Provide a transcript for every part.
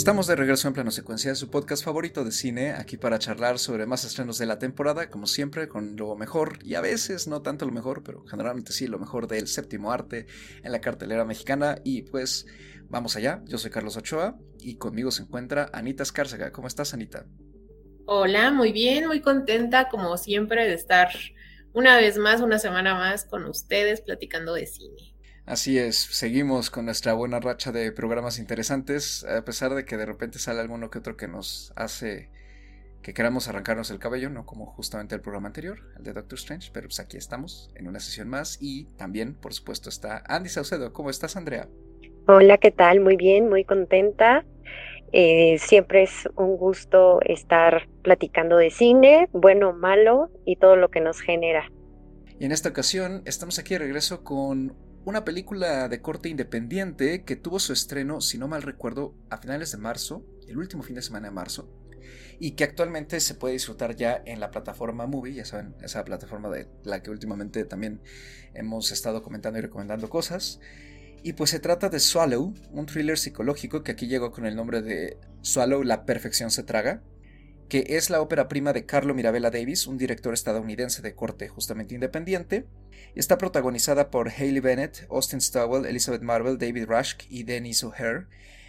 Estamos de regreso en plano secuencia de su podcast favorito de cine, aquí para charlar sobre más estrenos de la temporada, como siempre, con lo mejor, y a veces no tanto lo mejor, pero generalmente sí, lo mejor del séptimo arte en la cartelera mexicana. Y pues vamos allá, yo soy Carlos Ochoa y conmigo se encuentra Anita Escárcega. ¿Cómo estás, Anita? Hola, muy bien, muy contenta como siempre de estar una vez más, una semana más con ustedes platicando de cine. Así es, seguimos con nuestra buena racha de programas interesantes, a pesar de que de repente sale alguno que otro que nos hace que queramos arrancarnos el cabello, no como justamente el programa anterior, el de Doctor Strange, pero pues aquí estamos en una sesión más y también, por supuesto, está Andy Saucedo. ¿Cómo estás, Andrea? Hola, ¿qué tal? Muy bien, muy contenta. Eh, siempre es un gusto estar platicando de cine, bueno o malo, y todo lo que nos genera. Y en esta ocasión estamos aquí de regreso con una película de corte independiente que tuvo su estreno, si no mal recuerdo, a finales de marzo, el último fin de semana de marzo, y que actualmente se puede disfrutar ya en la plataforma Movie, ya saben, esa plataforma de la que últimamente también hemos estado comentando y recomendando cosas. Y pues se trata de Swallow, un thriller psicológico que aquí llegó con el nombre de Swallow, la perfección se traga, que es la ópera prima de Carlo Mirabella Davis, un director estadounidense de corte justamente independiente. Está protagonizada por Hayley Bennett, Austin Stowell, Elizabeth Marvel, David Rush y Dennis O'Hare.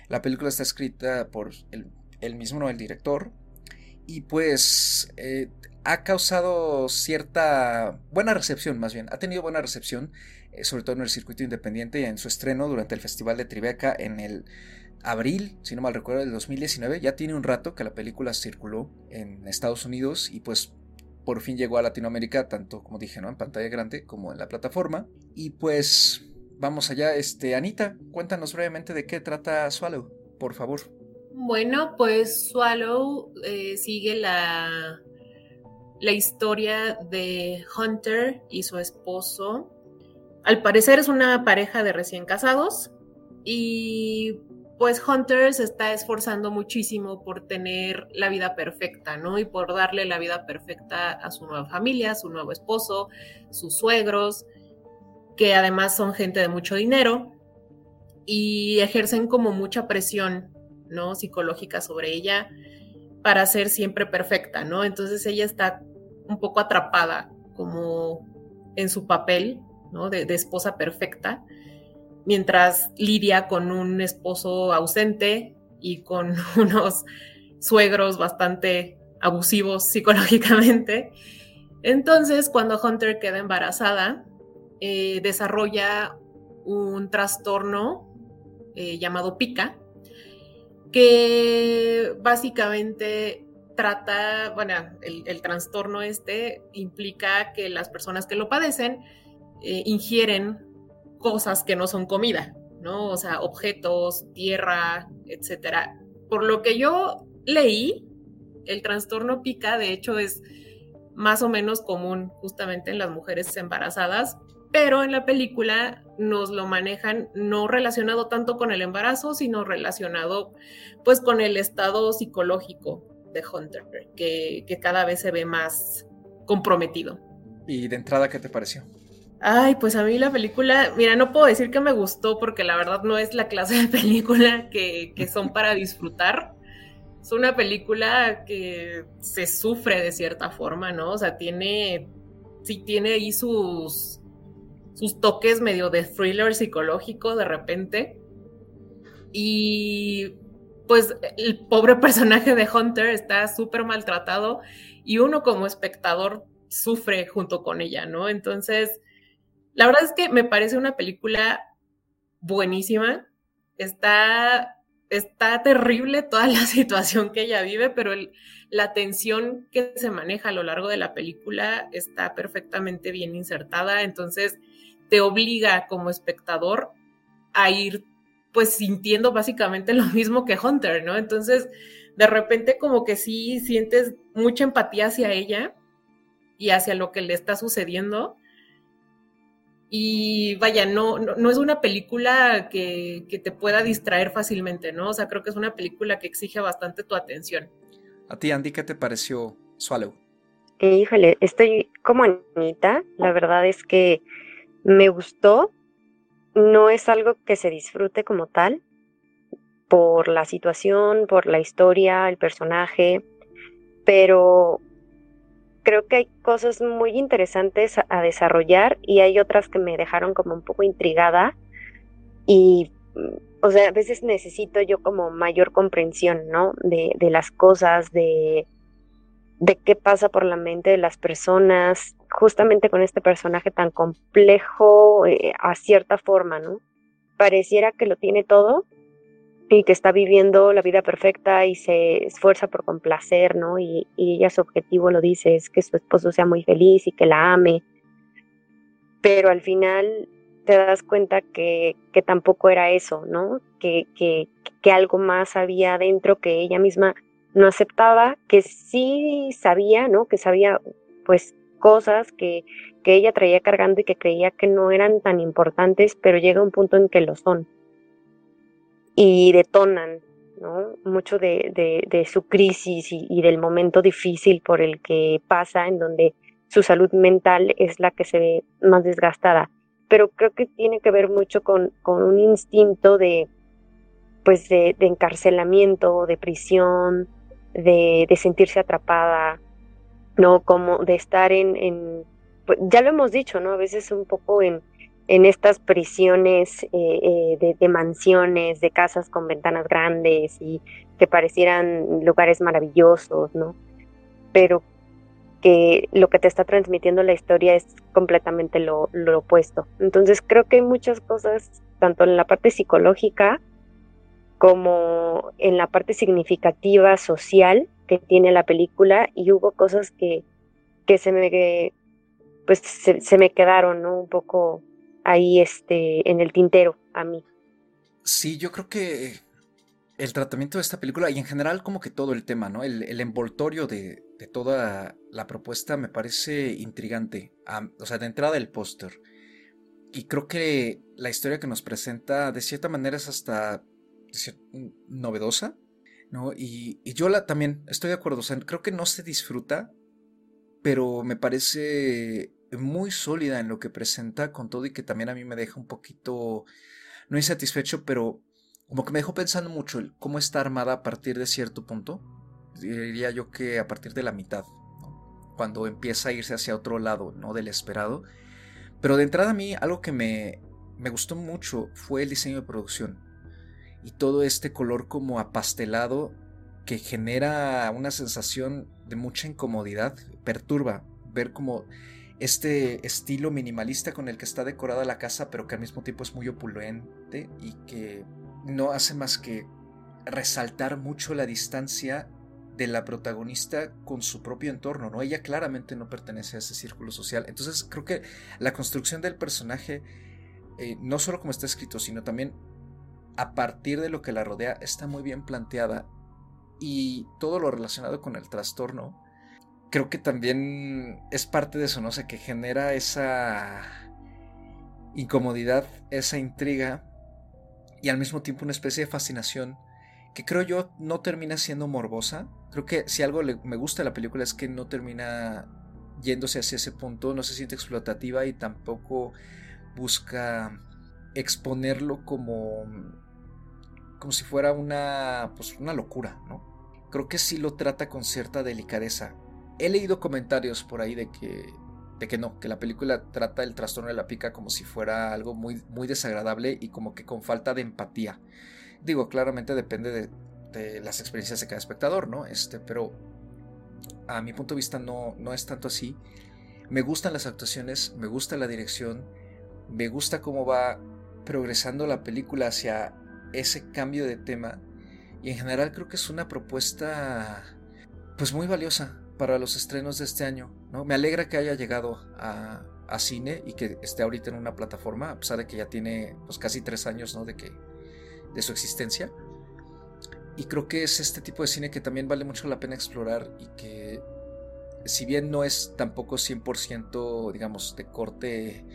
La película está escrita por el, mismo, el director. Y pues eh, ha causado cierta buena recepción, más bien, ha tenido buena recepción eh, sobre todo en el circuito independiente y en su estreno durante el Festival de Tribeca en el abril, si no mal recuerdo, del 2019. Ya tiene un rato que la película circuló en Estados Unidos y pues por fin llegó a Latinoamérica, tanto como dije, ¿no? En pantalla grande como en la plataforma. Y pues vamos allá, este, Anita, cuéntanos brevemente de qué trata Swallow, por favor. Bueno, pues Swallow eh, sigue la, la historia de Hunter y su esposo al parecer es una pareja de recién casados y pues Hunter se está esforzando muchísimo por tener la vida perfecta, ¿no? Y por darle la vida perfecta a su nueva familia, a su nuevo esposo, sus suegros, que además son gente de mucho dinero y ejercen como mucha presión, ¿no? Psicológica sobre ella para ser siempre perfecta, ¿no? Entonces ella está un poco atrapada como en su papel de, esposa perfecta, mientras lidia con un esposo ausente y con unos suegros bastante abusivos psicológicamente. Entonces, cuando Hunter queda embarazada, eh, desarrolla un trastorno eh, llamado pica, que básicamente trata, bueno, el, trastorno este implica que las personas que lo padecen eh, ingieren cosas que no son comida, ¿no? O sea, objetos, tierra, etcétera. Por lo que yo leí, el trastorno pica, de hecho, es más o menos común justamente en las mujeres embarazadas, pero en la película nos lo manejan no relacionado tanto con el embarazo, sino relacionado pues con el estado psicológico de Hunter, que, que cada vez se ve más comprometido. ¿Y de entrada qué te pareció? Ay, pues a mí la película, mira, no puedo decir que me gustó porque la verdad no es la clase de película que, son para disfrutar. Es una película que se sufre de cierta forma, ¿no? O sea, tiene, sí tiene ahí sus, sus toques medio de thriller psicológico de repente. Y pues el pobre personaje de Hunter está súper maltratado y uno como espectador sufre junto con ella, ¿no? Entonces la verdad es que me parece una película buenísima. Está, está terrible toda la situación que ella vive, pero la tensión que se maneja a lo largo de la película está perfectamente bien insertada. Entonces te obliga como espectador a ir pues sintiendo básicamente lo mismo que Hunter, ¿no? Entonces, de repente como que sí sientes mucha empatía hacia ella y hacia lo que le está sucediendo y vaya, no, no, es una película que, te pueda distraer fácilmente, ¿no? O sea, creo que es una película que exige bastante tu atención. A ti, Andy, ¿qué te pareció Swallow? Híjole, estoy como Anita. La verdad es que me gustó. No es algo que se disfrute como tal, por la situación, por la historia, el personaje, pero creo que hay cosas muy interesantes a, desarrollar y hay otras que me dejaron como un poco intrigada y o sea, a veces necesito yo como mayor comprensión, ¿no? De, de las cosas, de, de qué pasa por la mente de las personas, justamente con este personaje tan complejo eh, a cierta forma, ¿no? Pareciera que lo tiene todo y que está viviendo la vida perfecta y se esfuerza por complacer, ¿no? Y, y ella su objetivo lo dice, es que su esposo sea muy feliz y que la ame. Pero al final te das cuenta que, que tampoco era eso, ¿no? Que, que, que algo más había dentro que ella misma no aceptaba, que sí sabía, ¿no? Que sabía pues cosas que, que ella traía cargando y que creía que no eran tan importantes, pero llega un punto en que lo son. Y detonan, ¿no? Mucho de, su crisis y, del momento difícil por el que pasa, en donde su salud mental es la que se ve más desgastada. Pero creo que tiene que ver mucho con, un instinto de, pues de, encarcelamiento, de prisión, de, de sentirse atrapada, ¿no? Como de estar en, en pues, ya lo hemos dicho, ¿no? A veces un poco en, en estas prisiones eh, eh, de, mansiones, de casas con ventanas grandes y que parecieran lugares maravillosos, ¿no? Pero que lo que te está transmitiendo la historia es completamente lo, lo opuesto. Entonces creo que hay muchas cosas, tanto en la parte psicológica como en la parte significativa social que tiene la película y hubo cosas que, que se me pues se, se, me quedaron ¿no? un poco ahí este en el tintero a mí. Sí, yo creo que el tratamiento de esta película y en general como que todo el tema, ¿no? El, el envoltorio de, de, toda la propuesta me parece intrigante. O sea, de entrada el póster. Y creo que la historia que nos presenta de cierta manera es hasta novedosa, ¿no? Y, y yo la, también estoy de acuerdo, o sea, creo que no se disfruta, pero me parece muy sólida en lo que presenta con todo y que también a mí me deja un poquito, no insatisfecho, pero como que me dejó pensando mucho el cómo está armada a partir de cierto punto. Diría yo que a partir de la mitad, cuando empieza a irse hacia otro lado, ¿no? Del esperado. Pero de entrada a mí algo que me, me gustó mucho fue el diseño de producción y todo este color como apastelado que genera una sensación de mucha incomodidad, perturba ver como este estilo minimalista con el que está decorada la casa, pero que al mismo tiempo es muy opulente y que no hace más que resaltar mucho la distancia de la protagonista con su propio entorno, ¿no? Ella claramente no pertenece a ese círculo social. Entonces creo que la construcción del personaje, eh, no solo como está escrito, sino también a partir de lo que la rodea está muy bien planteada y todo lo relacionado con el trastorno creo que también es parte de eso, no sé, que genera esa incomodidad, esa intriga y al mismo tiempo una especie de fascinación que creo yo no termina siendo morbosa. Creo que si algo le, me gusta de la película es que no termina yéndose hacia ese punto, no se siente explotativa y tampoco busca exponerlo como como si fuera una pues una locura, ¿no? Creo que sí lo trata con cierta delicadeza. He leído comentarios por ahí de que de que no, que la película trata el trastorno de la pica como si fuera algo muy muy desagradable y como que con falta de empatía. Digo, claramente depende de, las experiencias de cada espectador, ¿no? Este, pero a mi punto de vista no, no es tanto así. Me gustan las actuaciones, me gusta la dirección, me gusta cómo va progresando la película hacia ese cambio de tema y en general creo que es una propuesta pues muy valiosa para los estrenos de este año. ¿no? Me alegra que haya llegado a, a, cine y que esté ahorita en una plataforma, a pesar de que ya tiene pues, casi tres años ¿no? de, que, de su existencia. Y creo que es este tipo de cine que también vale mucho la pena explorar y que si bien no es tampoco 100% digamos de corte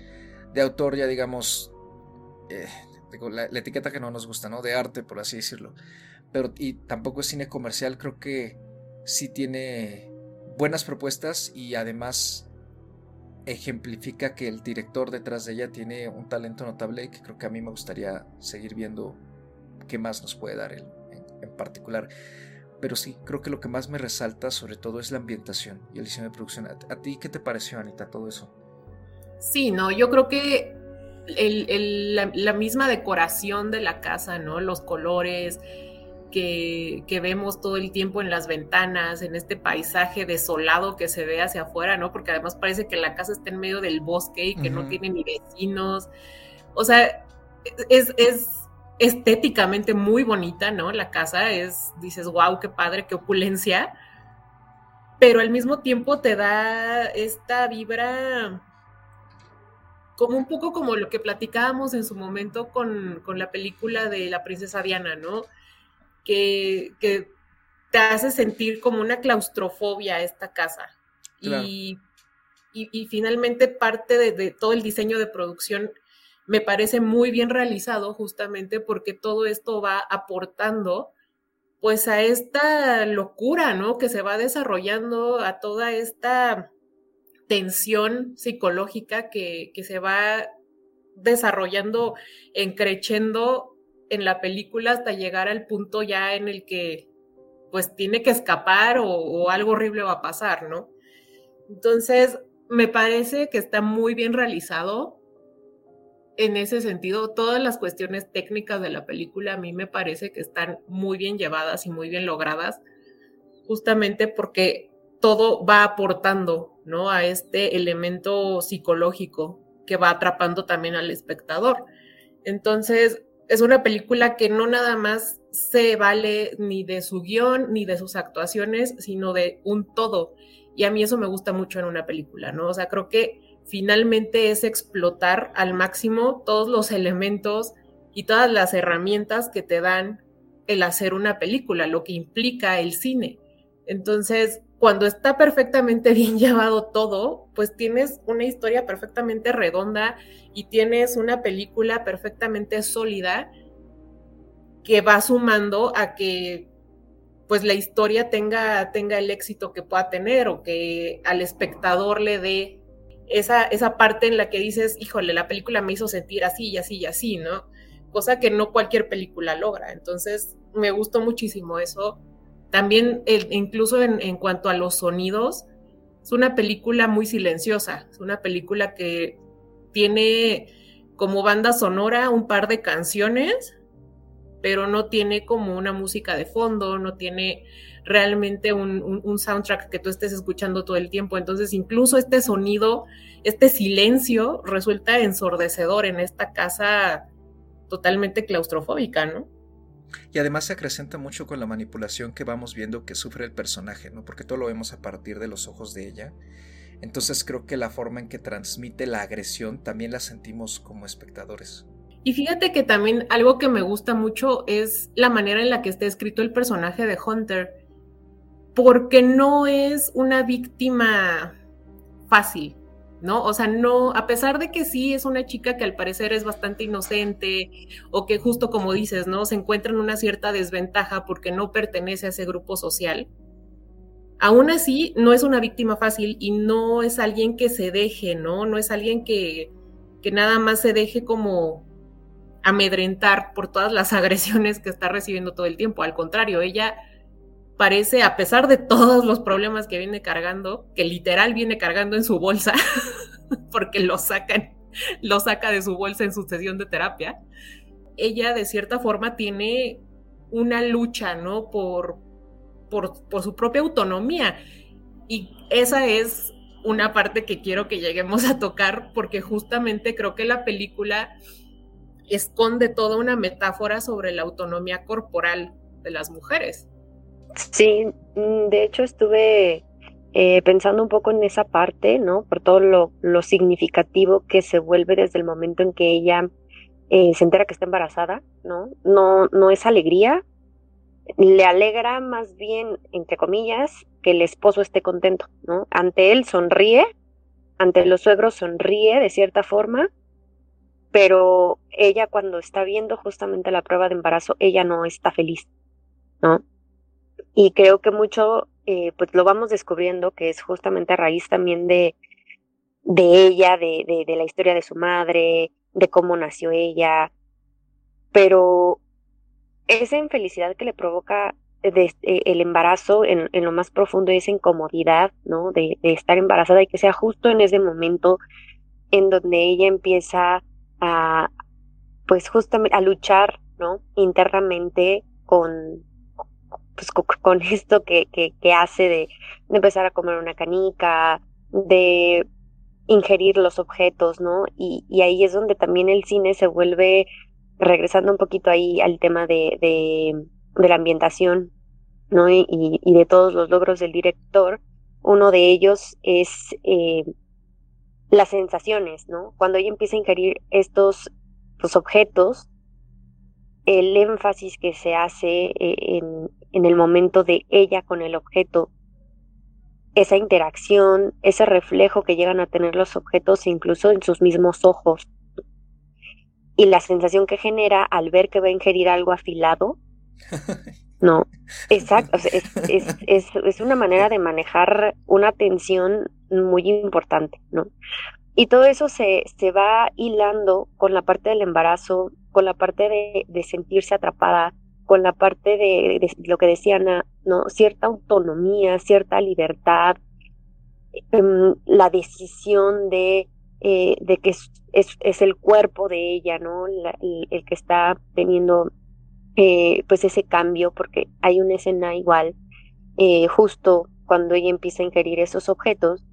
de autor ya digamos eh, la, la, etiqueta que no nos gusta, ¿no? De arte, por así decirlo. Pero y tampoco es cine comercial, creo que sí tiene buenas propuestas y además ejemplifica que el director detrás de ella tiene un talento notable y que creo que a mí me gustaría seguir viendo qué más nos puede dar él en, particular. Pero sí, creo que lo que más me resalta sobre todo es la ambientación y el diseño de producción. ¿A, ti qué te pareció, Anita, todo eso? Sí, no, yo creo que la, misma decoración de la casa, ¿no? Los colores, que, vemos todo el tiempo en las ventanas, en este paisaje desolado que se ve hacia afuera, ¿no? Porque además parece que la casa está en medio del bosque y que no tiene ni vecinos. O sea, es, es, estéticamente muy bonita, ¿no? La casa es, dices, wow, qué padre, qué opulencia. Pero al mismo tiempo te da esta vibra como un poco como lo que platicábamos en su momento con, con la película de la princesa Diana, ¿no? Que, te hace sentir como una claustrofobia esta casa. Y, finalmente parte de, todo el diseño de producción me parece muy bien realizado justamente porque todo esto va aportando pues a esta locura, ¿no? Que se va desarrollando, a toda esta tensión psicológica que, que se va desarrollando, encrechendo en la película hasta llegar al punto ya en el que pues tiene que escapar o, algo horrible va a pasar, ¿no? Entonces, me parece que está muy bien realizado en ese sentido. Todas las cuestiones técnicas de la película a mí me parece que están muy bien llevadas y muy bien logradas, justamente porque todo va aportando, ¿no? A este elemento psicológico que va atrapando también al espectador. Entonces, es una película que no nada más se vale ni de su guion ni de sus actuaciones, sino de un todo. Y a mí eso me gusta mucho en una película, ¿no? O sea, creo que finalmente es explotar al máximo todos los elementos y todas las herramientas que te dan el hacer una película, lo que implica el cine. Entonces, cuando está perfectamente bien llevado todo, pues tienes una historia perfectamente redonda y tienes una película perfectamente sólida que va sumando a que pues la historia tenga, tenga el éxito que pueda tener o que al espectador le dé esa, esa parte en la que dices, híjole, la película me hizo sentir así y así y así, ¿no? Cosa que no cualquier película logra. Entonces, me gustó muchísimo eso también, incluso en, cuanto a los sonidos, es una película muy silenciosa, es una película que tiene como banda sonora un par de canciones, pero no tiene como una música de fondo, no tiene realmente un, soundtrack que tú estés escuchando todo el tiempo. Entonces, incluso este sonido, este silencio resulta ensordecedor en esta casa totalmente claustrofóbica, ¿no? Y además se acrecenta mucho con la manipulación que vamos viendo que sufre el personaje, ¿no? Porque todo lo vemos a partir de los ojos de ella. Entonces creo que la forma en que transmite la agresión también la sentimos como espectadores. Y fíjate que también algo que me gusta mucho es la manera en la que está escrito el personaje de Hunter, porque no es una víctima fácil. ¿No? O sea, no, a pesar de que sí es una chica que al parecer es bastante inocente o que justo como dices, ¿no? Se encuentra en una cierta desventaja porque no pertenece a ese grupo social, aún así no es una víctima fácil y no es alguien que se deje, ¿no? No es alguien que, que nada más se deje como amedrentar por todas las agresiones que está recibiendo todo el tiempo. Al contrario, ella parece, a pesar de todos los problemas que viene cargando, que literal viene cargando en su bolsa, porque lo lo saca de su bolsa en su sesión de terapia, ella de cierta forma tiene una lucha, ¿no? Por, por, por su propia autonomía. Y esa es una parte que quiero que lleguemos a tocar, porque justamente creo que la película esconde toda una metáfora sobre la autonomía corporal de las mujeres. Sí, mm, de hecho estuve eh, pensando un poco en esa parte, ¿no? Por todo lo, significativo que se vuelve desde el momento en que ella eh, se entera que está embarazada, ¿no? No, no es alegría, le alegra más bien, entre comillas, que el esposo esté contento, ¿no? Ante él sonríe, ante los suegros sonríe de cierta forma, pero ella cuando está viendo justamente la prueba de embarazo, ella no está feliz, ¿no? Y creo que mucho, eh, pues lo vamos descubriendo, que es justamente a raíz también de, de ella, de, de, la historia de su madre, de cómo nació ella. Pero esa infelicidad que le provoca eh, el embarazo en, lo más profundo, esa incomodidad, ¿no? De, de, estar embarazada y que sea justo en ese momento en donde ella empieza a, pues justamente a luchar, ¿no? Internamente con, pues, con, esto que, que, hace de, empezar a comer una canica, de ingerir los objetos, ¿no? Y, ahí es donde también el cine se vuelve, regresando un poquito ahí al tema de, de, de la ambientación, ¿no? Y, y, de todos los logros del director, uno de ellos es eh, las sensaciones, ¿no? Cuando ella empieza a ingerir estos pues, objetos, el énfasis que se hace eh, en, en el momento de ella con el objeto, esa interacción, ese reflejo que llegan a tener los objetos incluso en sus mismos ojos, y la sensación que genera al ver que va a ingerir algo afilado, no, exacto, es, es, es, es, una manera de manejar una tensión muy importante, ¿no? Y todo eso se, se va hilando con la parte del embarazo, con la parte de, de sentirse atrapada, con la parte de, de, lo que decía Ana, ¿no? Cierta autonomía, cierta libertad, em, la decisión de, eh, de que es, es, es, el cuerpo de ella, ¿no? el, el, que está teniendo eh, pues ese cambio, porque hay una escena igual, eh, justo cuando ella empieza a ingerir esos objetos,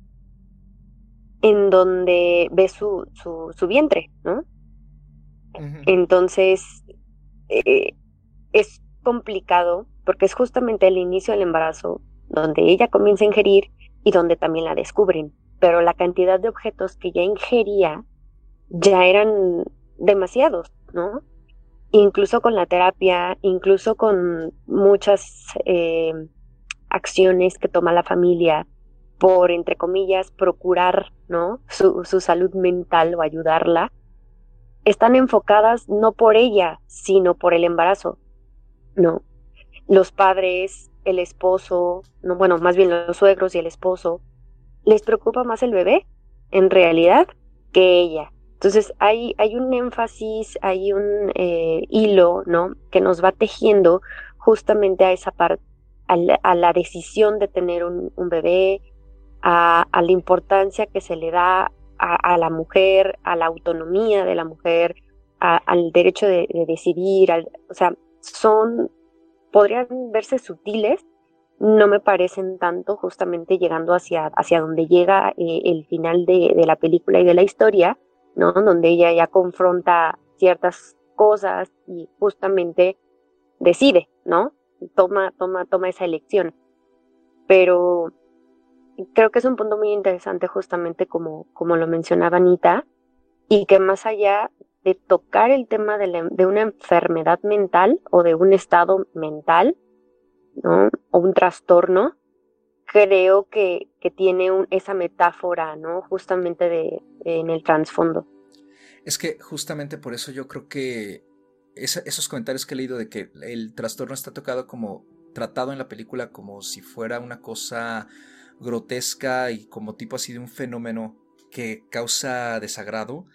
en donde ve su, su, su vientre, ¿no? Entonces, eh, es complicado porque es justamente el inicio del embarazo donde ella comienza a ingerir y donde también la descubren, pero la cantidad de objetos que ya ingería ya eran demasiados, ¿no? Incluso con la terapia, incluso con muchas eh, acciones que toma la familia, por, entre comillas, procurar, ¿no? Su, su salud mental o ayudarla, están enfocadas no por ella, sino por el embarazo, ¿no? Los padres, el esposo, no, bueno, más bien los suegros y el esposo, les preocupa más el bebé, en realidad, que ella. Entonces hay, hay un énfasis, hay un eh, hilo, ¿no? Que nos va tejiendo justamente a esa parte, a, a la, decisión de tener un, un bebé, a, la importancia que se le da a, la mujer, a la autonomía de la mujer, al derecho de, decidir, o sea, son, podrían verse sutiles, no me parecen tanto justamente llegando hacia, hacia donde llega eh, el final de, de, la película y de la historia, ¿no? Donde ella ya confronta ciertas cosas y justamente decide, ¿no? Toma, toma, toma esa elección. Pero creo que es un punto muy interesante justamente como, como lo mencionaba Anita, y que más allá de tocar el tema de, de una enfermedad mental o de un estado mental, ¿no? O un trastorno, creo que, que tiene un, esa metáfora, ¿no? Justamente de, en el trasfondo. Es que justamente por eso yo creo que esos comentarios que he leído de que el trastorno está tocado como tratado en la película como si fuera una cosa grotesca y como tipo así de un fenómeno que causa desagrado.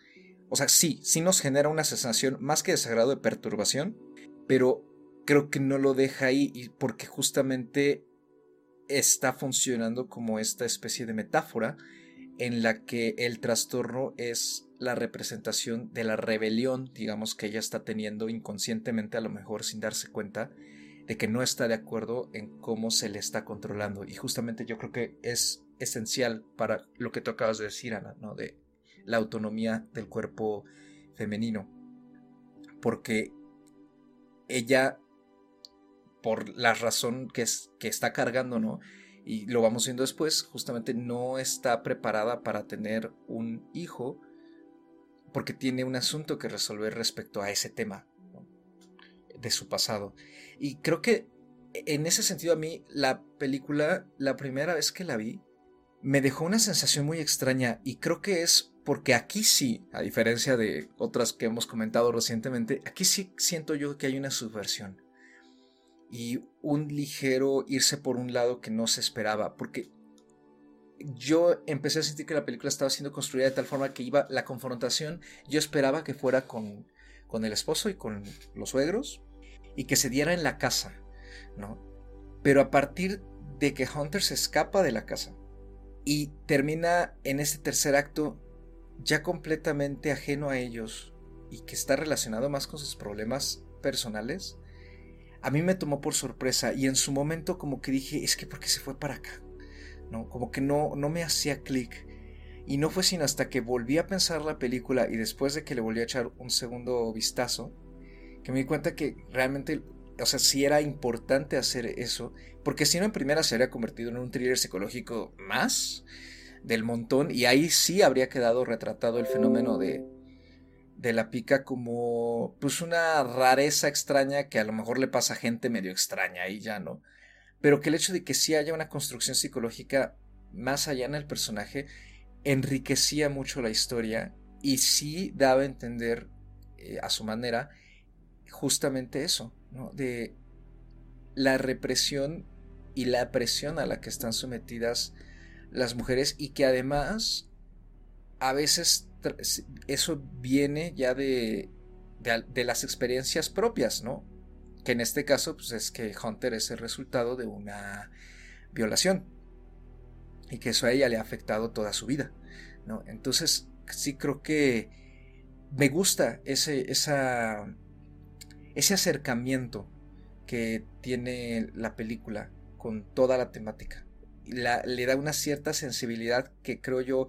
O sea, sí, sí nos genera una sensación más que desagrado de perturbación, pero creo que no lo deja ahí porque justamente está funcionando como esta especie de metáfora en la que el trastorno es la representación de la rebelión, digamos, que ella está teniendo inconscientemente, a lo mejor sin darse cuenta, de que no está de acuerdo en cómo se le está controlando. Y justamente yo creo que es esencial para lo que tú acabas de decir, Ana, ¿no? De la autonomía del cuerpo femenino. Porque ella, por la razón que, es, que está cargando, ¿no? Y lo vamos viendo después, justamente no está preparada para tener un hijo porque tiene un asunto que resolver respecto a ese tema de su pasado. Y creo que en ese sentido a mí la película, la primera vez que la vi, me dejó una sensación muy extraña y creo que es porque aquí sí, a diferencia de otras que hemos comentado recientemente, aquí sí siento yo que hay una subversión y un ligero irse por un lado que no se esperaba, porque yo empecé a sentir que la película estaba siendo construida de tal forma que iba la confrontación, yo esperaba que fuera con, con el esposo y con los suegros, y que se diera en la casa, ¿no? Pero a partir de que Hunter se escapa de la casa y termina en este tercer acto ya completamente ajeno a ellos y que está relacionado más con sus problemas personales, a mí me tomó por sorpresa y en su momento como que dije, es que ¿por qué se fue para acá? ¿No? Como que no, no me hacía clic. Y no fue sino hasta que volví a pensar la película y después de que le volví a echar un segundo vistazo, que me di cuenta que realmente, o sea, sí era importante hacer eso, porque si no en primera se habría convertido en un thriller psicológico más del montón y ahí sí habría quedado retratado el fenómeno de, de la pica como pues una rareza extraña que a lo mejor le pasa a gente medio extraña y ya no. Pero que el hecho de que sí haya una construcción psicológica más allá en el personaje enriquecía mucho la historia y sí daba a entender eh, a su manera justamente eso, ¿no? de la represión y la presión a la que están sometidas las mujeres y que además a veces eso viene ya de, de, las experiencias propias, ¿no? Que en este caso pues es que Hunter es el resultado de una violación y que eso a ella le ha afectado toda su vida, ¿no? Entonces sí creo que me gusta ese, esa, ese acercamiento que tiene la película con toda la temática. Le da una cierta sensibilidad que creo yo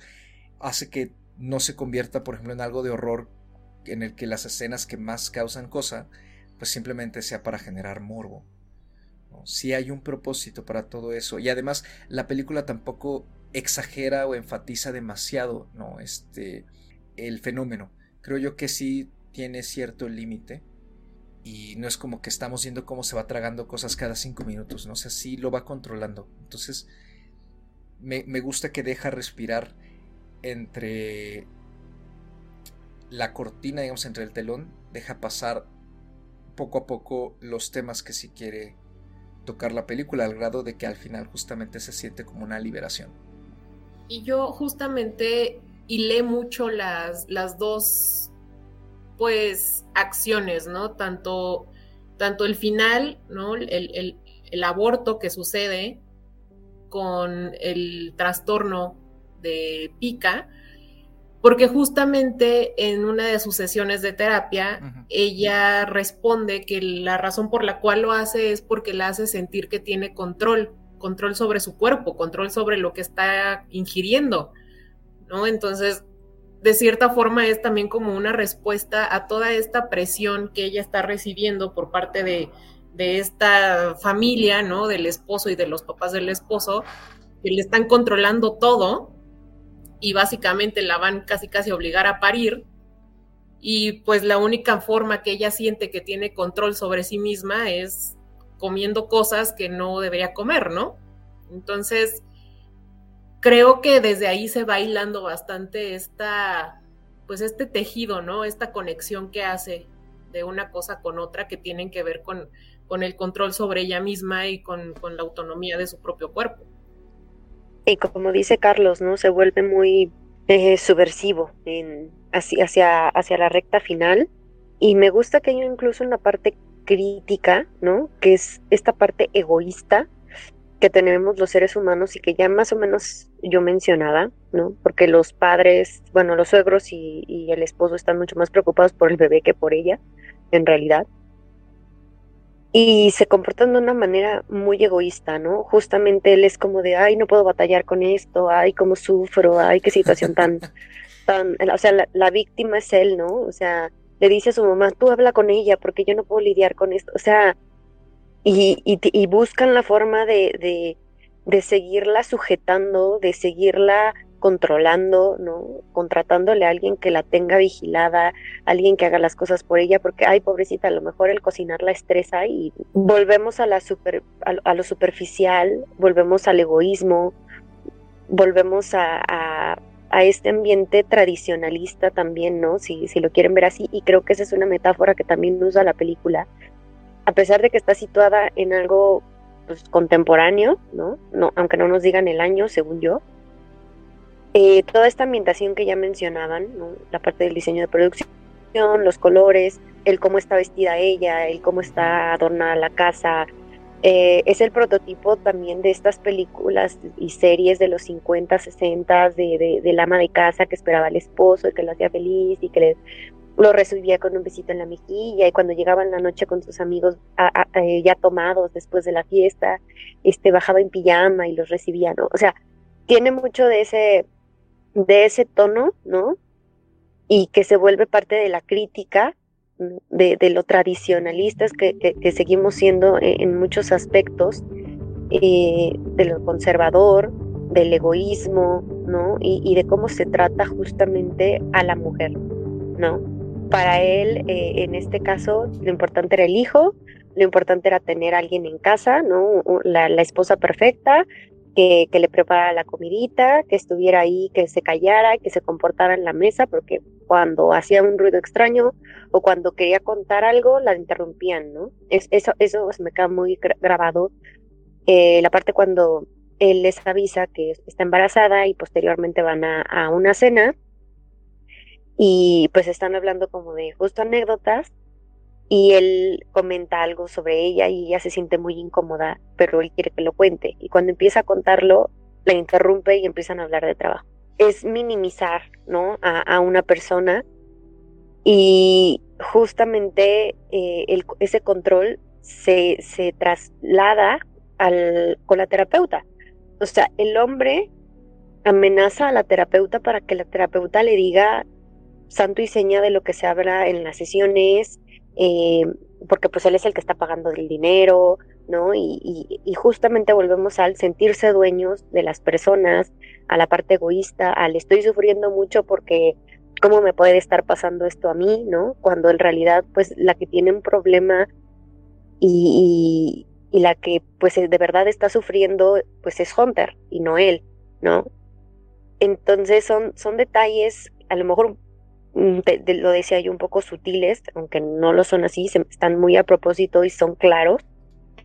hace que no se convierta, por ejemplo, en algo de horror en el que las escenas que más causan cosa, pues simplemente sea para generar morbo. Si hay un propósito para todo eso. Y además, la película tampoco exagera o enfatiza demasiado ¿no? este, el fenómeno. Creo yo que sí tiene cierto límite. Y no es como que estamos viendo cómo se va tragando cosas cada cinco minutos, ¿no? O sea, lo va controlando. Entonces, me, me gusta que deja respirar entre la cortina, digamos, entre el telón, deja pasar poco a poco los temas que si quiere tocar la película, al grado de que al final justamente se siente como una liberación. Y yo justamente hilé mucho las, las dos, pues, acciones, ¿no? Tanto, tanto el final, ¿no? El, el aborto que sucede con el trastorno de Pica, porque justamente en una de sus sesiones de terapia, ella responde que la razón por la cual lo hace es porque la hace sentir que tiene control, control sobre su cuerpo, control sobre lo que está ingiriendo, ¿no? Entonces, de cierta forma es también como una respuesta a toda esta presión que ella está recibiendo por parte de, de esta familia, ¿no? Del esposo y de los papás del esposo, que le están controlando todo, y básicamente la van casi casi a obligar a parir y pues la única forma que ella siente que tiene control sobre sí misma es comiendo cosas que no debería comer, ¿no? Entonces, creo que desde ahí se va hilando bastante esta, pues este tejido, ¿no? Esta conexión que hace de una cosa con otra que tienen que ver con, con el control sobre ella misma y con, con la autonomía de su propio cuerpo y como dice Carlos, ¿no? Se vuelve muy eh, subversivo en, hacia, hacia la recta final. Y me gusta que hay incluso una parte crítica, ¿no? Que es esta parte egoísta que tenemos los seres humanos y que ya más o menos yo mencionaba, ¿no? Porque los padres, bueno, los suegros y el esposo están mucho más preocupados por el bebé que por ella, en realidad y se comportan de una manera muy egoísta, ¿no? Justamente él es como de, ay, no puedo batallar con esto, ay, cómo sufro, ay, qué situación tan, tan, o sea, la, víctima es él, ¿no? O sea, le dice a su mamá, tú habla con ella porque yo no puedo lidiar con esto, o sea, y, y, y buscan la forma de, de, de seguirla sujetando, de seguirla controlando, ¿no? Contratándole a alguien que la tenga vigilada, alguien que haga las cosas por ella, porque, ay, pobrecita, a lo mejor el cocinar la estresa y volvemos a, la super, a, lo superficial, volvemos al egoísmo, volvemos a, a, a, este ambiente tradicionalista también, ¿no? Si, si lo quieren ver así, y creo que esa es una metáfora que también usa la película, a pesar de que está situada en algo pues, contemporáneo, ¿no? ¿no? Aunque no nos digan el año, según yo, eh, toda esta ambientación que ya mencionaban, la parte del diseño de producción, los colores, el cómo está vestida ella, el cómo está adornada la casa. Eh, es el prototipo también de estas películas y series de los 50, 60 de, de, del ama de casa que esperaba al esposo y que lo hacía feliz y que le, lo recibía con un besito en la mejilla y cuando llegaba en la noche con sus amigos eh, ya tomados después de la fiesta, este bajaba en pijama y los recibía, ¿no? O sea, tiene mucho de ese de ese tono, ¿no? Y que se vuelve parte de la crítica de, lo tradicionalistas que, seguimos siendo en, muchos aspectos, eh, de lo conservador, del egoísmo, ¿no? Y, de cómo se trata justamente a la mujer, ¿no? Para él, eh, en este caso, lo importante era el hijo, lo importante era tener alguien en casa, ¿no? La esposa perfecta, que, le preparara la comidita, que estuviera ahí, que se callara, que se comportara en la mesa, porque cuando hacía un ruido extraño o cuando quería contar algo, la interrumpían, ¿no? Es, eso, eso me queda muy grabado. Eh, la parte cuando él les avisa que está embarazada y posteriormente van a una cena y pues están hablando como de justo anécdotas y él comenta algo sobre ella y ella se siente muy incómoda, pero él quiere que lo cuente. Y cuando empieza a contarlo, la interrumpe y empiezan a hablar de trabajo. Es minimizar, ¿no? A, una persona y justamente eh, el, ese control se, se traslada al, con la terapeuta. O sea, el hombre amenaza a la terapeuta para que la terapeuta le diga santo y seña de lo que se habla en las sesiones, eh, porque pues él es el que está pagando el dinero, ¿no? Y, justamente volvemos al sentirse dueños de las personas, a la parte egoísta, al estoy sufriendo mucho porque cómo me puede estar pasando esto a mí, ¿no? Cuando en realidad pues la que tiene un problema y, y la que pues de verdad está sufriendo pues es Hunter y no él, ¿no? Entonces son, son detalles a lo mejor Mm, lo decía yo, un poco sutiles, aunque no lo son así, están muy a propósito y son claros,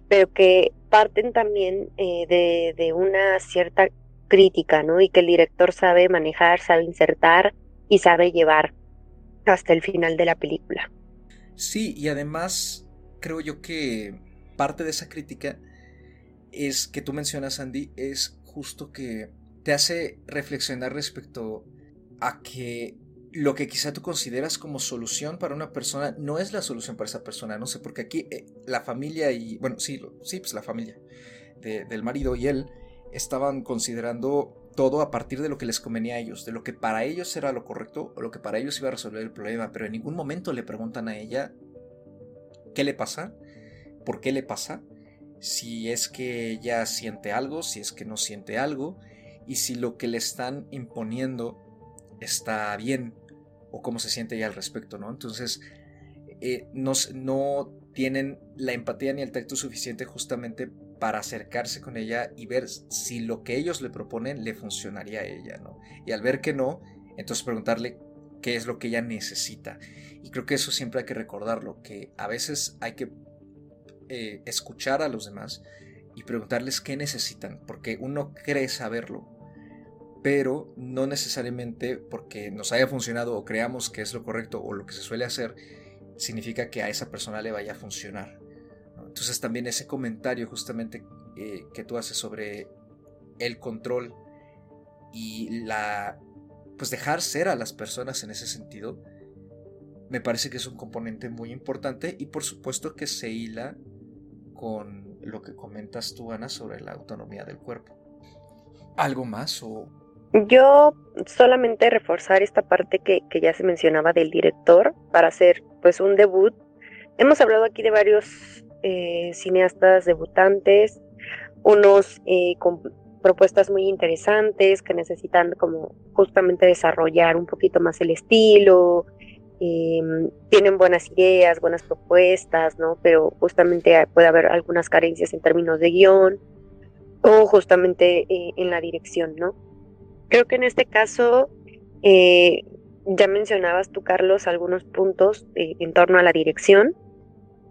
pero que parten también eh, de, una cierta crítica, ¿no? Y que el director sabe manejar, sabe insertar y sabe llevar hasta el final de la película. Sí, y además creo yo que parte de esa crítica es que tú mencionas, Andy, es justo que te hace reflexionar respecto a que lo que quizá tú consideras como solución para una persona no es la solución para esa persona. No sé, porque aquí eh, la familia y, bueno, sí, sí, pues la familia del marido y él estaban considerando todo a partir de lo que les convenía a ellos, de lo que para ellos era lo correcto o lo que para ellos iba a resolver el problema, pero en ningún momento le preguntan a ella qué le pasa, por qué le pasa, si es que ella siente algo, si es que no siente algo, y si lo que le están imponiendo está bien o cómo se siente ella al respecto, ¿no? Entonces, eh, no, no tienen la empatía ni el tacto suficiente justamente para acercarse con ella y ver si lo que ellos le proponen le funcionaría a ella, ¿no? Y al ver que no, entonces preguntarle qué es lo que ella necesita. Y creo que eso siempre hay que recordarlo, que a veces hay que eh, escuchar a los demás y preguntarles qué necesitan, porque uno cree saberlo, pero no necesariamente porque nos haya funcionado o creamos que es lo correcto o lo que se suele hacer, significa que a esa persona le vaya a funcionar. Entonces también ese comentario justamente eh, que tú haces sobre el control y la pues dejar ser a las personas en ese sentido me parece que es un componente muy importante y por supuesto que se hila con lo que comentas tú Ana sobre la autonomía del cuerpo algo más o yo solamente reforzar esta parte que, ya se mencionaba del director para hacer pues un debut. Hemos hablado aquí de varios eh, cineastas debutantes, unos eh, con propuestas muy interesantes que necesitan como justamente desarrollar un poquito más el estilo, em, tienen buenas ideas, buenas propuestas, ¿no? Pero justamente puede haber algunas carencias en términos de guion o justamente eh, en la dirección, ¿no? Creo que en este caso, eh, ya mencionabas tú, Carlos, algunos puntos eh, en torno a la dirección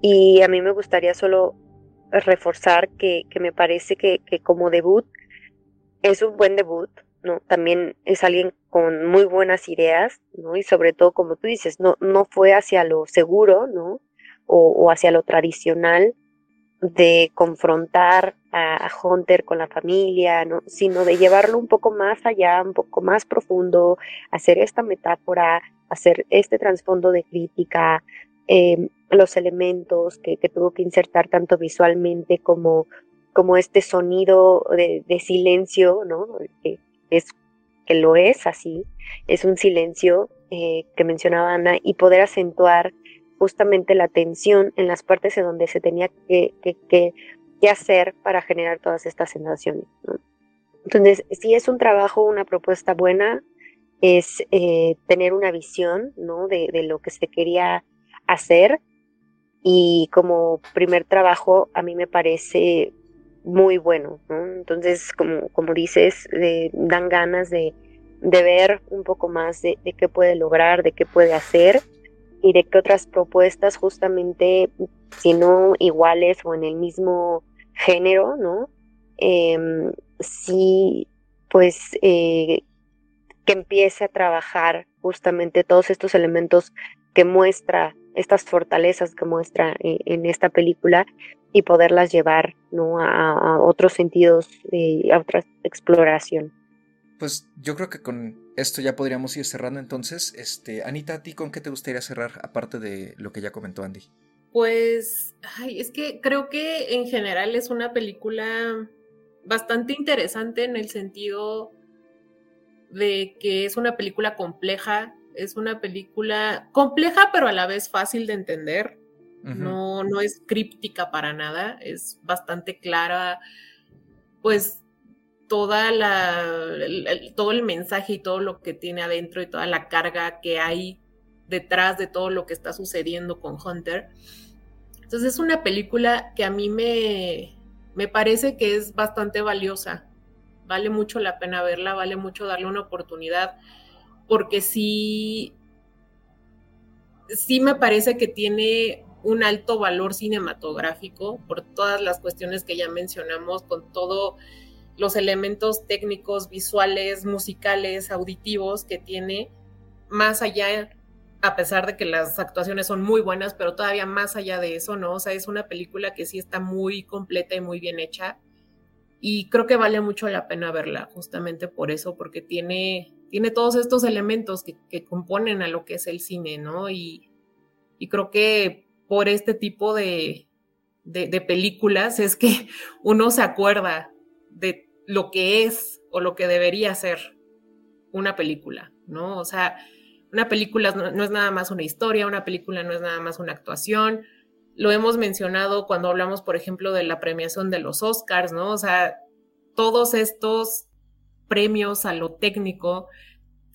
y a mí me gustaría solo reforzar que, me parece que, como debut es un buen debut, ¿no? También es alguien con muy buenas ideas, ¿no? Y sobre todo, como tú dices, no, no fue hacia lo seguro, ¿no? O, hacia lo tradicional de confrontar a, Hunter con la familia, ¿no? Sino de llevarlo un poco más allá, un poco más profundo, hacer esta metáfora, hacer este trasfondo de crítica, eh, los elementos que, que, tuvo que insertar tanto visualmente como, como este sonido de, de silencio, ¿no? Que, es, que lo es así, es un silencio eh, que mencionaba Ana, y poder acentuar justamente la tensión en las partes en donde se tenía que, hacer para generar todas estas sensaciones. Entonces, si es un trabajo, una propuesta buena, es eh, tener una visión ¿no? de, lo que se quería hacer y como primer trabajo a mí me parece muy bueno. Entonces, como, como dices, dan ganas de, ver un poco más de, qué puede lograr, de qué puede hacer y de qué otras propuestas justamente, si no iguales o en el mismo género, ¿no? Em, sí, pues eh, que empiece a trabajar justamente todos estos elementos que muestra, estas fortalezas que muestra eh, en esta película y poderlas llevar ¿no? a, otros sentidos, y a otra exploración. Pues yo creo que con esto ya podríamos ir cerrando entonces. Este, Anita, ¿a ti con qué te gustaría cerrar aparte de lo que ya comentó Andy? Pues, ay, es que creo que en general es una película bastante interesante en el sentido de que es una película compleja, es una película compleja pero a la vez fácil de entender no, no es críptica para nada, es bastante clara, pues toda todo el mensaje y todo lo que tiene adentro y toda la carga que hay detrás de todo lo que está sucediendo con Hunter. Entonces es una película que a mí me, me parece que es bastante valiosa. Vale mucho la pena verla, vale mucho darle una oportunidad, porque sí, sí me parece que tiene un alto valor cinematográfico por todas las cuestiones que ya mencionamos, con todos los elementos técnicos, visuales, musicales, auditivos que tiene, más allá, a pesar de que las actuaciones son muy buenas, pero todavía más allá de eso, ¿no? O sea, es una película que sí está muy completa y muy bien hecha. Y creo que vale mucho la pena verla, justamente por eso, porque tiene, tiene todos estos elementos que, que componen a lo que es el cine, ¿no? Y, y creo que por este tipo de, películas es que uno se acuerda de lo que es o lo que debería ser una película, ¿no? O sea, una película no, es nada más una historia, una película no es nada más una actuación. Lo hemos mencionado cuando hablamos, por ejemplo, de la premiación de los Oscars, ¿no? O sea, todos estos premios a lo técnico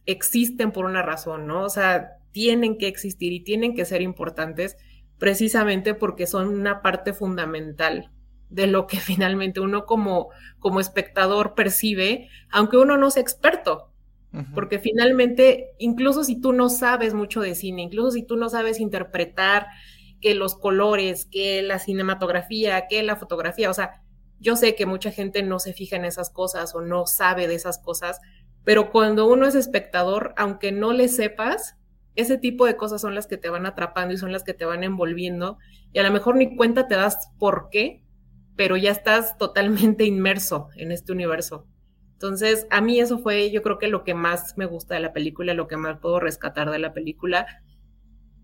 existen por una razón, ¿no? O sea, tienen que existir y tienen que ser importantes precisamente porque son una parte fundamental de lo que finalmente uno como, como espectador percibe, aunque uno no sea experto. Porque finalmente, incluso si tú no sabes mucho de cine, incluso si tú no sabes interpretar que los colores, que la cinematografía, que la fotografía, o sea, yo sé que mucha gente no se fija en esas cosas o no sabe de esas cosas, pero cuando uno es espectador, aunque no le sepas, ese tipo de cosas son las que te van atrapando y son las que te van envolviendo y a lo mejor ni cuenta te das por qué, pero ya estás totalmente inmerso en este universo. Entonces, a mí eso fue, yo creo que lo que más me gusta de la película, lo que más puedo rescatar de la película.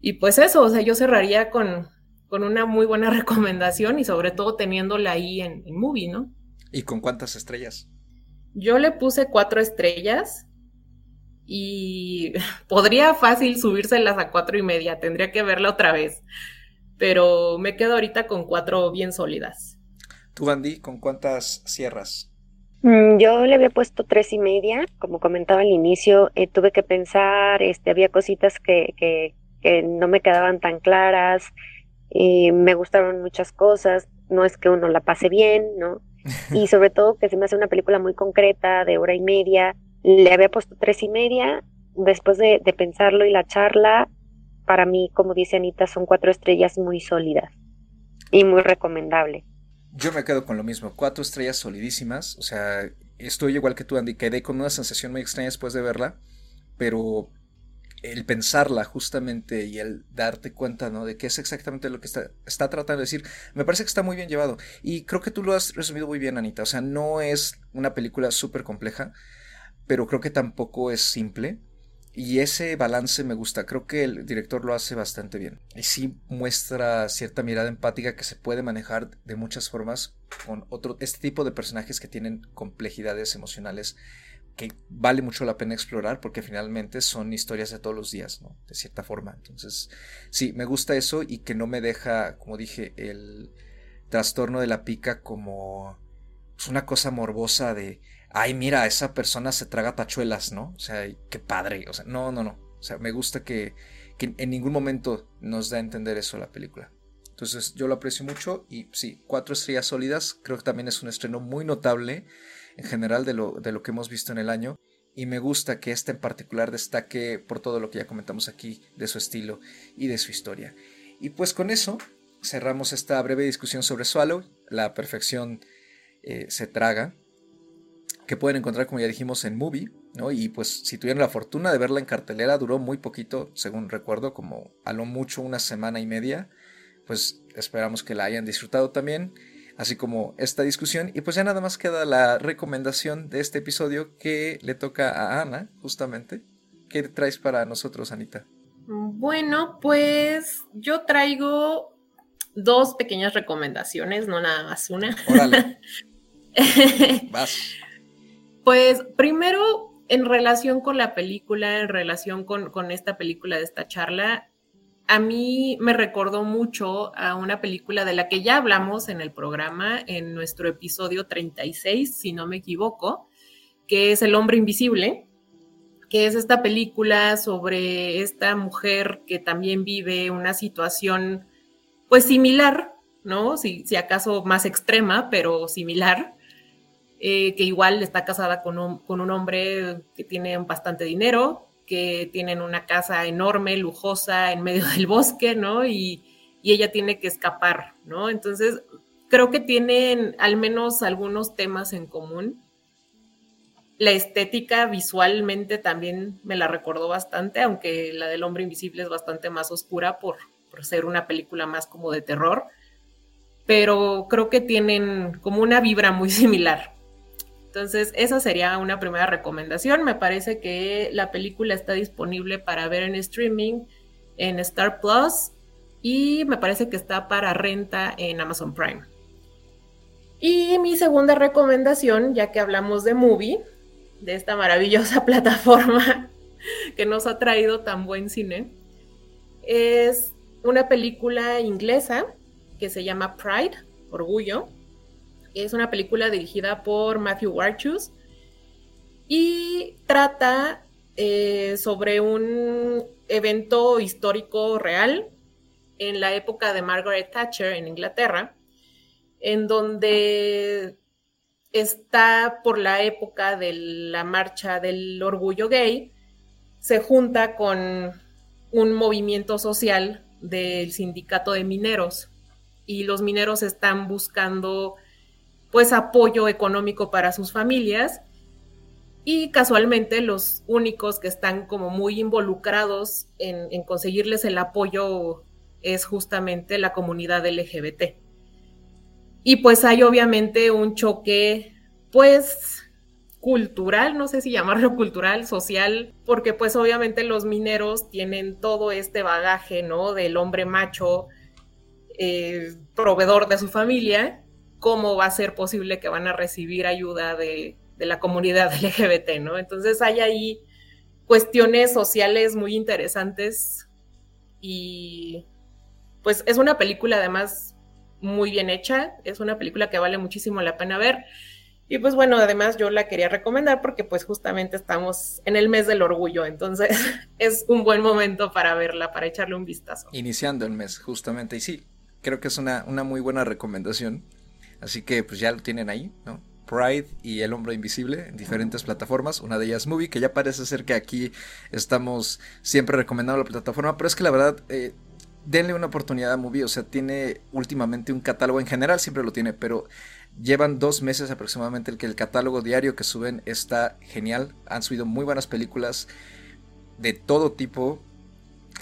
Y pues eso, o sea, yo cerraría con, con una muy buena recomendación y sobre todo teniéndola ahí en, en Movie, ¿no? ¿Y con cuántas estrellas? Yo le puse cuatro estrellas y podría fácil subírselas a cuatro y media, tendría que verla otra vez, pero me quedo ahorita con cuatro bien sólidas. ¿Tú, Andy, con cuántas cierras? Mm, yo le había puesto tres y media, como comentaba al inicio, eh, tuve que pensar, este, había cositas que, que, que no me quedaban tan claras, y me gustaron muchas cosas, no es que uno la pase bien, ¿no? Y sobre todo que se me hace una película muy concreta, de hora y media, le había puesto tres y media. Después de, pensarlo y la charla, para mí, como dice Anita, son cuatro estrellas muy sólidas y muy recomendable. Yo me quedo con lo mismo, cuatro estrellas solidísimas, o sea, estoy igual que tú, Andy, quedé con una sensación muy extraña después de verla, pero el pensarla justamente y el darte cuenta, ¿no? De qué es exactamente lo que está, está tratando de decir, me parece que está muy bien llevado. Y creo que tú lo has resumido muy bien, Anita. O sea, no es una película súper compleja, pero creo que tampoco es simple. Y ese balance me gusta, creo que el director lo hace bastante bien. Y sí muestra cierta mirada empática que se puede manejar de muchas formas con otro, este tipo de personajes que tienen complejidades emocionales que vale mucho la pena explorar porque finalmente son historias de todos los días, ¿no? De cierta forma. Entonces, sí, me gusta eso y que no me deja, como dije, el trastorno de la pica como pues, una cosa morbosa de, ay, mira, esa persona se traga tachuelas, ¿no? O sea, qué padre. O sea, no, no, no. O sea, me gusta que, en ningún momento nos da a entender eso la película. Entonces, yo lo aprecio mucho y sí, cuatro estrellas sólidas. Creo que también es un estreno muy notable en general de lo, de lo que hemos visto en el año y me gusta que este en particular destaque por todo lo que ya comentamos aquí de su estilo y de su historia. Y pues con eso cerramos esta breve discusión sobre Swallow, la perfección eh, se traga, que pueden encontrar como ya dijimos en Movie, ¿no? Y pues si tuvieron la fortuna de verla en cartelera, duró muy poquito, según recuerdo, como a lo mucho una semana y media, pues esperamos que la hayan disfrutado también así como esta discusión. Y pues ya nada más queda la recomendación de este episodio que le toca a Ana, justamente. ¿Qué traes para nosotros, Anita? Bueno, pues yo traigo dos pequeñas recomendaciones, no nada más una. Órale. Vas. Pues primero, en relación con la película, en relación con, esta película de esta charla, a mí me recordó mucho a una película de la que ya hablamos en el programa, en nuestro episodio 36, si no me equivoco, que es El hombre invisible, que es esta película sobre esta mujer que también vive una situación pues similar, ¿no? Si acaso más extrema, pero similar, eh, que igual está casada con un, con un hombre que tiene bastante dinero, que tienen una casa enorme, lujosa, en medio del bosque, ¿no? Y, ella tiene que escapar, ¿no? Entonces, creo que tienen al menos algunos temas en común. La estética visualmente también me la recordó bastante, aunque la del hombre invisible es bastante más oscura por, por ser una película más como de terror, pero creo que tienen como una vibra muy similar. Entonces, esa sería una primera recomendación. Me parece que la película está disponible para ver en streaming en Star Plus y me parece que está para renta en Amazon Prime. Y mi segunda recomendación, ya que hablamos de Movie, de esta maravillosa plataforma que nos ha traído tan buen cine, es una película inglesa que se llama Pride, Orgullo, es una película dirigida por Matthew Warchus y trata eh, sobre un evento histórico real en la época de Margaret Thatcher en Inglaterra, en donde está por la época de la marcha del orgullo gay, se junta con un movimiento social del sindicato de mineros y los mineros están buscando pues apoyo económico para sus familias y casualmente los únicos que están como muy involucrados en, conseguirles el apoyo es justamente la comunidad LGBT. Y pues hay obviamente un choque pues cultural, no sé si llamarlo cultural, social, porque pues obviamente los mineros tienen todo este bagaje, ¿no? Del hombre macho, eh, proveedor de su familia, cómo va a ser posible que van a recibir ayuda de, la comunidad LGBT, ¿no? Entonces hay ahí cuestiones sociales muy interesantes y pues es una película además muy bien hecha, es una película que vale muchísimo la pena ver. Y pues bueno, además yo la quería recomendar porque pues justamente estamos en el mes del orgullo, entonces es un buen momento para verla, para echarle un vistazo. Iniciando el mes, justamente, y sí, creo que es una, una muy buena recomendación. Así que pues ya lo tienen ahí, ¿no? Pride y El Hombro Invisible en diferentes plataformas. Una de ellas Movie, que ya parece ser que aquí estamos siempre recomendando la plataforma, pero es que la verdad, eh, denle una oportunidad a Movie. O sea, tiene últimamente un catálogo en general, siempre lo tiene, pero Llevan dos meses aproximadamente el que el catálogo diario que suben está genial. Han subido muy buenas películas de todo tipo,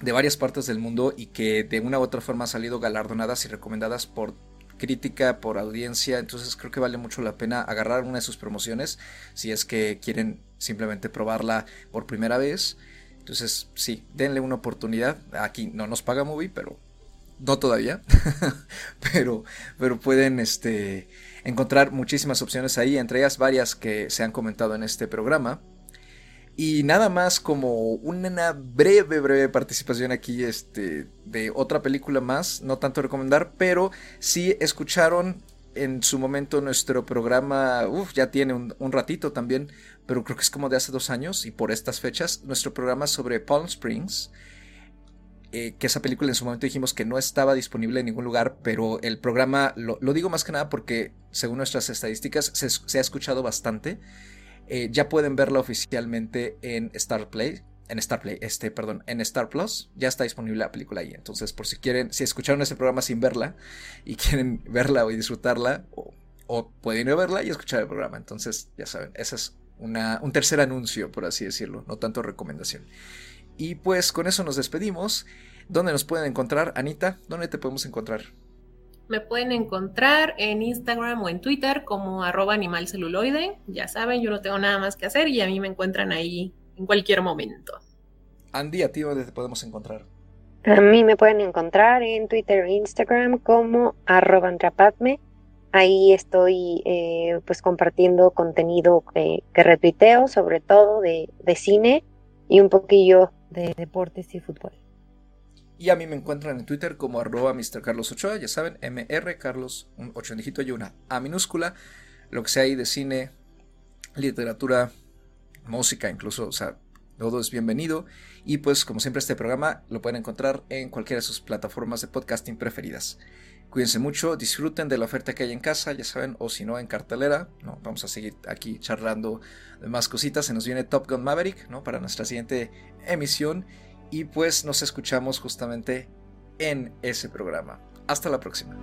de varias partes del mundo y que de una u otra forma han salido galardonadas y recomendadas por crítica, por audiencia. Entonces creo que vale mucho la pena agarrar una de sus promociones si es que quieren simplemente probarla por primera vez. Entonces sí, denle una oportunidad. Aquí no nos paga Movie, pero no todavía, pero, pero pueden este, encontrar muchísimas opciones ahí, entre ellas varias que se han comentado en este programa. Y nada más como una breve, breve participación aquí este, de otra película más, no tanto recomendar, pero si escucharon en su momento nuestro programa, ya tiene un, un, ratito también, pero creo que es como de hace dos años y por estas fechas, nuestro programa sobre Palm Springs, eh, que esa película en su momento dijimos que no estaba disponible en ningún lugar, pero el programa, lo, digo más que nada porque según nuestras estadísticas se, ha escuchado bastante. Eh, ya pueden verla oficialmente en Star Play, en Star Play, este, perdón, en Star Plus, ya está disponible la película ahí. Entonces, por si quieren, si escucharon ese programa sin verla y quieren verla o disfrutarla, o, pueden ir a verla y escuchar el programa. Entonces, ya saben, ese es una, un tercer anuncio, por así decirlo, no tanto recomendación. Y pues con eso nos despedimos. ¿Dónde nos pueden encontrar, Anita? ¿Dónde te podemos encontrar? Me pueden encontrar en Instagram o en Twitter como arroba animalceluloide. Ya saben, yo no tengo nada más que hacer y a mí me encuentran ahí en cualquier momento. Andy, ¿a ti dónde te podemos encontrar? A mí me pueden encontrar en Twitter e Instagram como arroba antrapadme. Ahí estoy eh, pues compartiendo contenido que, que retuiteo, sobre todo de, de cine y un poquillo de deportes y fútbol. Y a mí me encuentran en Twitter como arroba Mr. Carlos Ochoa, ya saben, MR Carlos, un 8 en dígito y una A minúscula, lo que sea ahí de cine, literatura, música incluso, o sea, todo es bienvenido. Y pues como siempre este programa lo pueden encontrar en cualquiera de sus plataformas de podcasting preferidas. Cuídense mucho, disfruten de la oferta que hay en casa, ya saben, o si no en cartelera, ¿no? Vamos a seguir aquí charlando de más cositas. Se nos viene Top Gun Maverick, ¿no? Para nuestra siguiente emisión. Y pues nos escuchamos justamente en ese programa. Hasta la próxima.